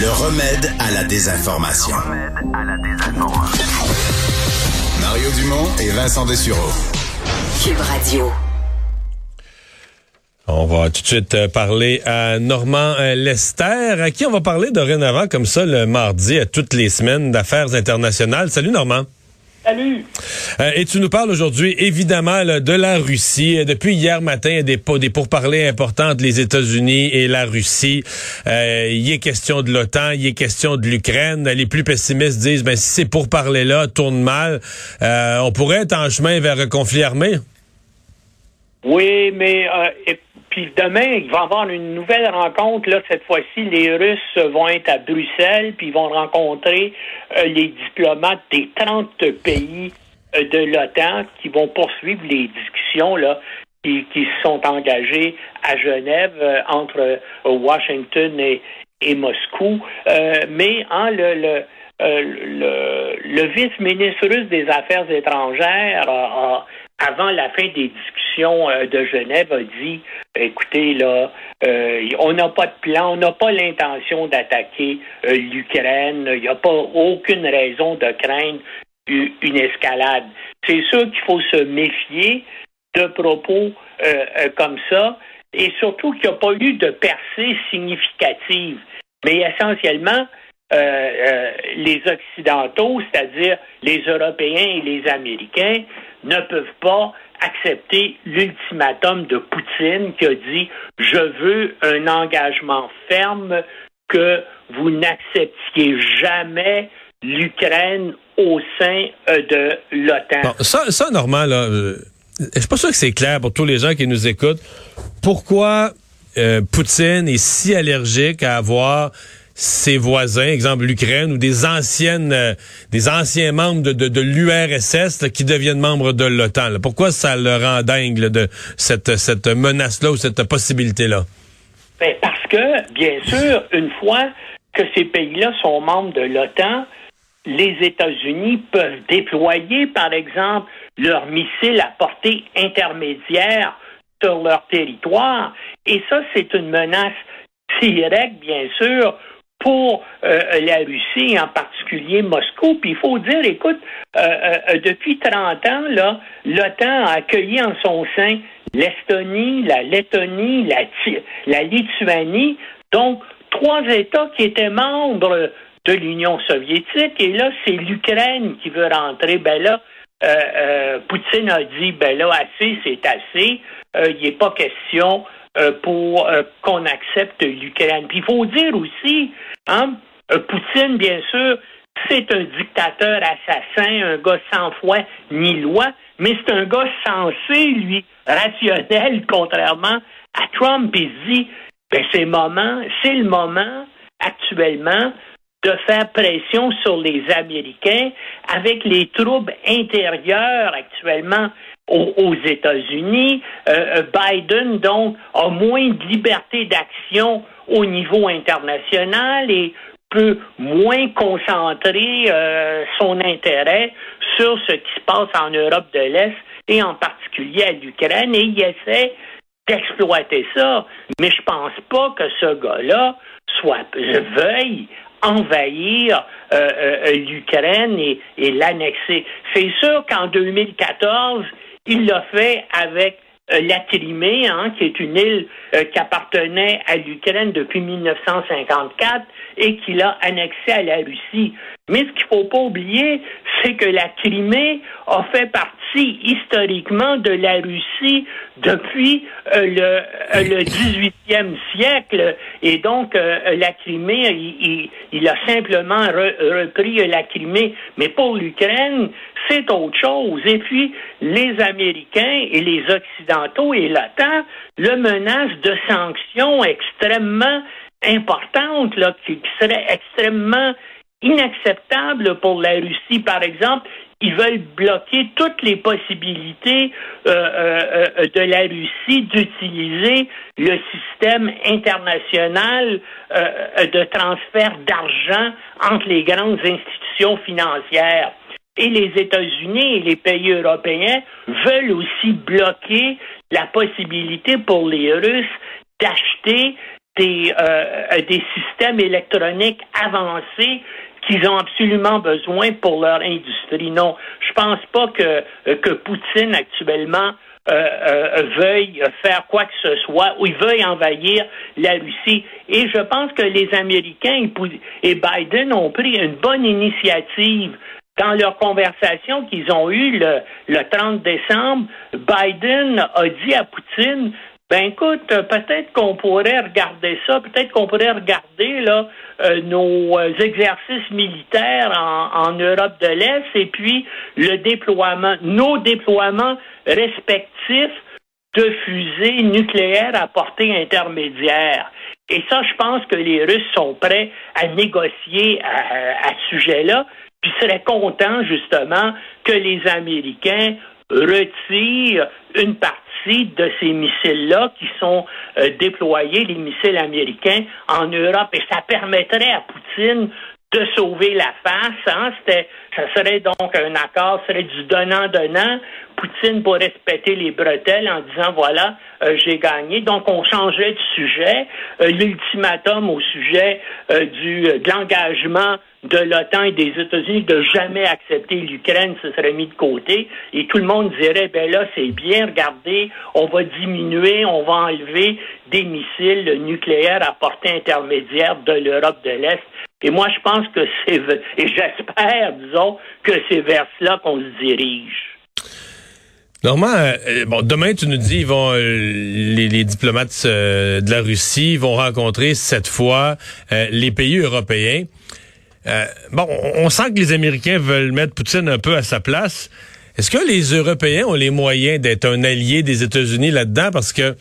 Le remède à la désinformation. Mario Dumont et Vincent Dessureau. Cube Radio. On va tout de suite euh, parler à Normand euh, Lester, à qui on va parler dorénavant comme ça le mardi à toutes les semaines d'affaires internationales. Salut Normand. Salut. Euh, et tu nous parles aujourd'hui, évidemment, de la Russie. Depuis hier matin, il y a des, des pourparlers importants entre les États-Unis et la Russie. Euh, il est question de l'OTAN, il est question de l'Ukraine. Les plus pessimistes disent, ben, si ces pourparlers-là tournent mal, euh, on pourrait être en chemin vers un conflit armé. Oui, mais puis demain, il va y avoir une nouvelle rencontre. Là, cette fois-ci, les Russes vont être à Bruxelles, puis ils vont rencontrer euh, les diplomates des 30 pays euh, de l'OTAN qui vont poursuivre les discussions là, qui, qui sont engagées à Genève euh, entre Washington et, et Moscou. mais hein, le, le le, le vice-ministre russe des Affaires étrangères a, avant la fin des discussions euh, de Genève, a dit écoutez, là, euh, on n'a pas de plan, on n'a pas l'intention d'attaquer euh, l'Ukraine, il n'y a pas aucune raison de craindre une escalade. C'est sûr qu'il faut se méfier de propos comme ça, et surtout qu'il n'y a pas eu de percée significative. Mais essentiellement, les Occidentaux, c'est-à-dire les Européens et les Américains, ne peuvent pas accepter l'ultimatum de Poutine qui a dit je veux un engagement ferme que vous n'acceptiez jamais l'Ukraine au sein euh, de l'OTAN. ça, ça, Normand, là, euh, pas sûr que c'est clair pour tous les gens qui nous écoutent. Pourquoi euh, Poutine est si allergique à avoir ses voisins, exemple l'Ukraine, ou des anciennes, euh, des anciens membres de, l'URSS qui deviennent membres de l'OTAN. Pourquoi ça le rend dingue de cette, cette menace-là ou cette possibilité-là? Ben, parce que, bien sûr, une fois que ces pays-là sont membres de l'OTAN, les États-Unis peuvent déployer, par exemple, leurs missiles à portée intermédiaire sur leur territoire. Et ça, c'est une menace directe, bien sûr, pour euh, la Russie, en particulier Moscou. Puis il faut dire, écoute, euh, euh, depuis 30 ans, là, l'OTAN a accueilli en son sein l'Estonie, la Lettonie, la, la Lituanie, donc trois États qui étaient membres de l'Union soviétique. Et là, c'est l'Ukraine qui veut rentrer. Ben là, Poutine a dit, ben là, assez, c'est assez. Il n'est pas question euh, pour euh, qu'on accepte l'Ukraine. Puis il faut dire aussi, hein, euh, Poutine, bien sûr, c'est un dictateur assassin, un gars sans foi ni loi, mais c'est un gars sensé, lui, rationnel, contrairement à Trump. Il dit, ben, c'est moment, c'est le moment actuellement de faire pression sur les Américains avec les troubles intérieurs actuellement aux, États-Unis. Euh, euh, Biden, donc, a moins de liberté d'action au niveau international et peut moins concentrer euh, son intérêt sur ce qui se passe en Europe de l'Est et en particulier à l'Ukraine et il essaie d'exploiter ça. Mais je pense pas que ce gars-là soit veuille envahir l'Ukraine et, et l'annexer. C'est sûr qu'en 2014, il l'a fait avec euh, la Crimée, hein, qui est une île euh, qui appartenait à l'Ukraine depuis 1954 et qu'il a annexée à la Russie. Mais ce qu'il ne faut pas oublier, c'est que la Crimée a fait partie historiquement de la Russie depuis euh, le, le 18e siècle. Et donc, la Crimée, il, a simplement repris la Crimée. Mais pour l'Ukraine, c'est autre chose. Et puis, les Américains et les Occidentaux et l'OTAN le menacent de sanctions extrêmement importantes, là, qui seraient extrêmement inacceptables pour la Russie. Par exemple, ils veulent bloquer toutes les possibilités euh, euh, euh, de la Russie d'utiliser le système international de transfert d'argent entre les grandes institutions financières. Et les États-Unis et les pays européens veulent aussi bloquer la possibilité pour les Russes d'acheter des, des systèmes électroniques avancés qu'ils ont absolument besoin pour leur industrie. Non, je pense pas que, que Poutine actuellement euh, euh, veuille faire quoi que ce soit ou il veuille envahir la Russie. Et je pense que les Américains et Biden ont pris une bonne initiative dans leur conversation qu'ils ont eue le, le 30 décembre. Biden a dit à Poutine, ben écoute, peut-être qu'on pourrait regarder ça, peut-être qu'on pourrait regarder là euh, nos euh, exercices militaires en, en Europe de l'Est et puis le déploiement, nos déploiements respectifs de fusées nucléaires à portée intermédiaire. Et ça, je pense que les Russes sont prêts à négocier à, à ce sujet-là, puis seraient contents justement que les Américains retirent une partie de ces missiles-là qui sont euh, déployés, les missiles américains, en Europe. Et ça permettrait à Poutine de sauver la face. Hein? C'était, ça serait donc un accord, serait du donnant-donnant. Poutine pourrait respecter les bretelles en disant voilà, euh, j'ai gagné. Donc on changeait de sujet. Euh, l'ultimatum au sujet du, de l'engagement de l'OTAN et des États-Unis de jamais accepter l'Ukraine se serait mis de côté et tout le monde dirait ben là c'est bien regardez on va diminuer on va enlever des missiles nucléaires à portée intermédiaire de l'Europe de l'Est et moi je pense que c'est et j'espère disons que c'est vers cela qu'on se dirige Normand, euh, bon, demain, tu nous dis, ils vont, euh, les, diplomates euh, de la Russie vont rencontrer cette fois les pays européens. Bon, on sent que les Américains veulent mettre Poutine un peu à sa place. Est-ce que les Européens ont les moyens d'être un allié des États-Unis là-dedans? Parce que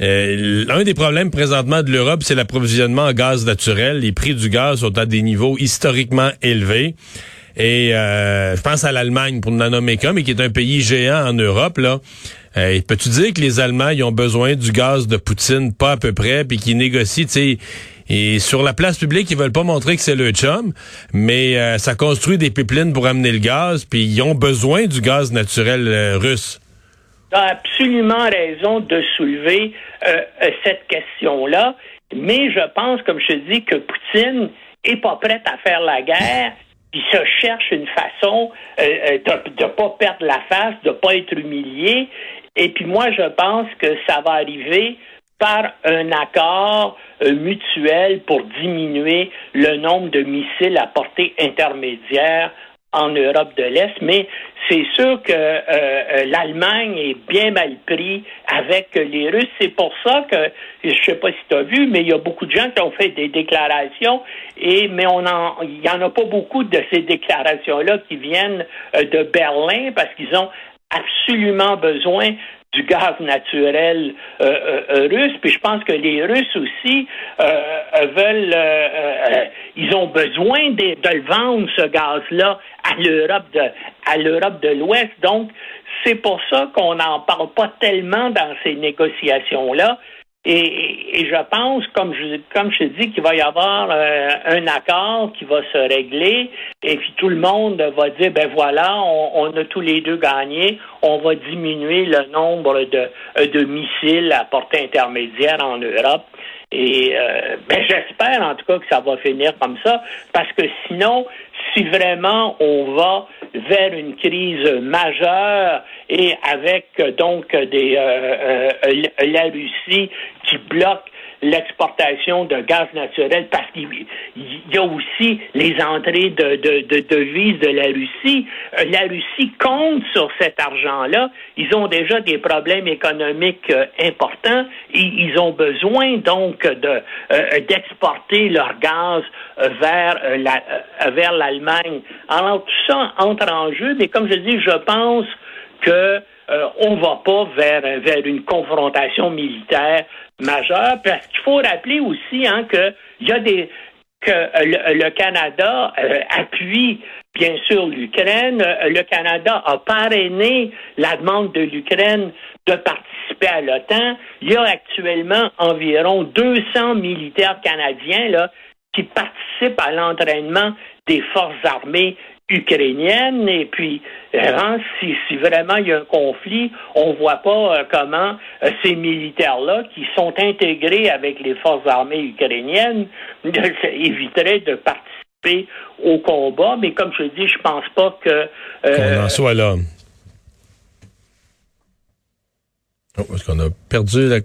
euh, un des problèmes présentement de l'Europe, c'est l'approvisionnement en gaz naturel. Les prix du gaz sont à des niveaux historiquement élevés. Et euh, je pense à l'Allemagne pour n'en nommer qu'un, mais qui est un pays géant en Europe. Là, euh, peux-tu dire que les Allemands ils ont besoin du gaz de Poutine, pas à peu près, puis qu'ils négocient, tu sais, et sur la place publique, ils veulent pas montrer que c'est le chum, mais euh, ça construit des pipelines pour amener le gaz, puis ils ont besoin du gaz naturel euh, russe. As absolument raison de soulever euh, cette question-là, mais je pense, comme je te dis, que Poutine est pas prêt à faire la guerre. Il se cherche une façon de ne pas perdre la face, de pas être humilié. Et puis moi, je pense que ça va arriver par un accord euh, mutuel pour diminuer le nombre de missiles à portée intermédiaire en Europe de l'Est, mais c'est sûr que euh, euh, l'Allemagne est bien mal pris avec les Russes. C'est pour ça que je sais pas si tu as vu, mais il y a beaucoup de gens qui ont fait des déclarations et mais on en il y en a pas beaucoup de ces déclarations là qui viennent de Berlin parce qu'ils ont absolument besoin du gaz naturel euh, euh, euh, russe. Puis je pense que les Russes aussi veulent, ils ont besoin de, de le vendre ce gaz-là à l'Europe de à l'Europe de l'Ouest. Donc c'est pour ça qu'on n'en parle pas tellement dans ces négociations-là. Et, je pense, comme je, comme je dis, qu'il va y avoir euh, un accord qui va se régler et puis tout le monde va dire, ben voilà, on, a tous les deux gagné, on va diminuer le nombre de, de missiles à portée intermédiaire en Europe. Et euh, ben, j'espère en tout cas que ça va finir comme ça, parce que sinon, si vraiment on va vers une crise majeure et avec donc des euh, euh, la Russie qui bloque l'exportation de gaz naturel parce qu'il y a aussi les entrées de, de, devises de la Russie. Euh, la Russie compte sur cet argent-là. Ils ont déjà des problèmes économiques euh, importants et ils ont besoin donc de euh, d'exporter leur gaz vers la, vers l'Allemagne. Alors tout ça entre en jeu, mais comme je dis, je pense que euh, on ne va pas vers, vers une confrontation militaire majeure, parce qu'il faut rappeler aussi hein, que y a des que le, Canada euh, appuie bien sûr l'Ukraine. Le Canada a parrainé la demande de l'Ukraine de participer à l'OTAN. Il y a actuellement environ 200 militaires canadiens là, qui participent à l'entraînement des forces armées ukrainienne. Et puis, hein, si, si, vraiment il y a un conflit, on voit pas euh, comment euh, ces militaires-là, qui sont intégrés avec les forces armées ukrainiennes, éviteraient de participer au combat. Mais comme je dis, je pense pas que... Qu'on en soit là. Oh, est-ce qu'on a perdu la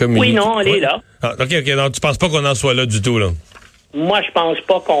oui, non, elle est là. Ah, OK, OK. Non, tu penses pas qu'on en soit là du tout, là? Moi, je pense pas qu'on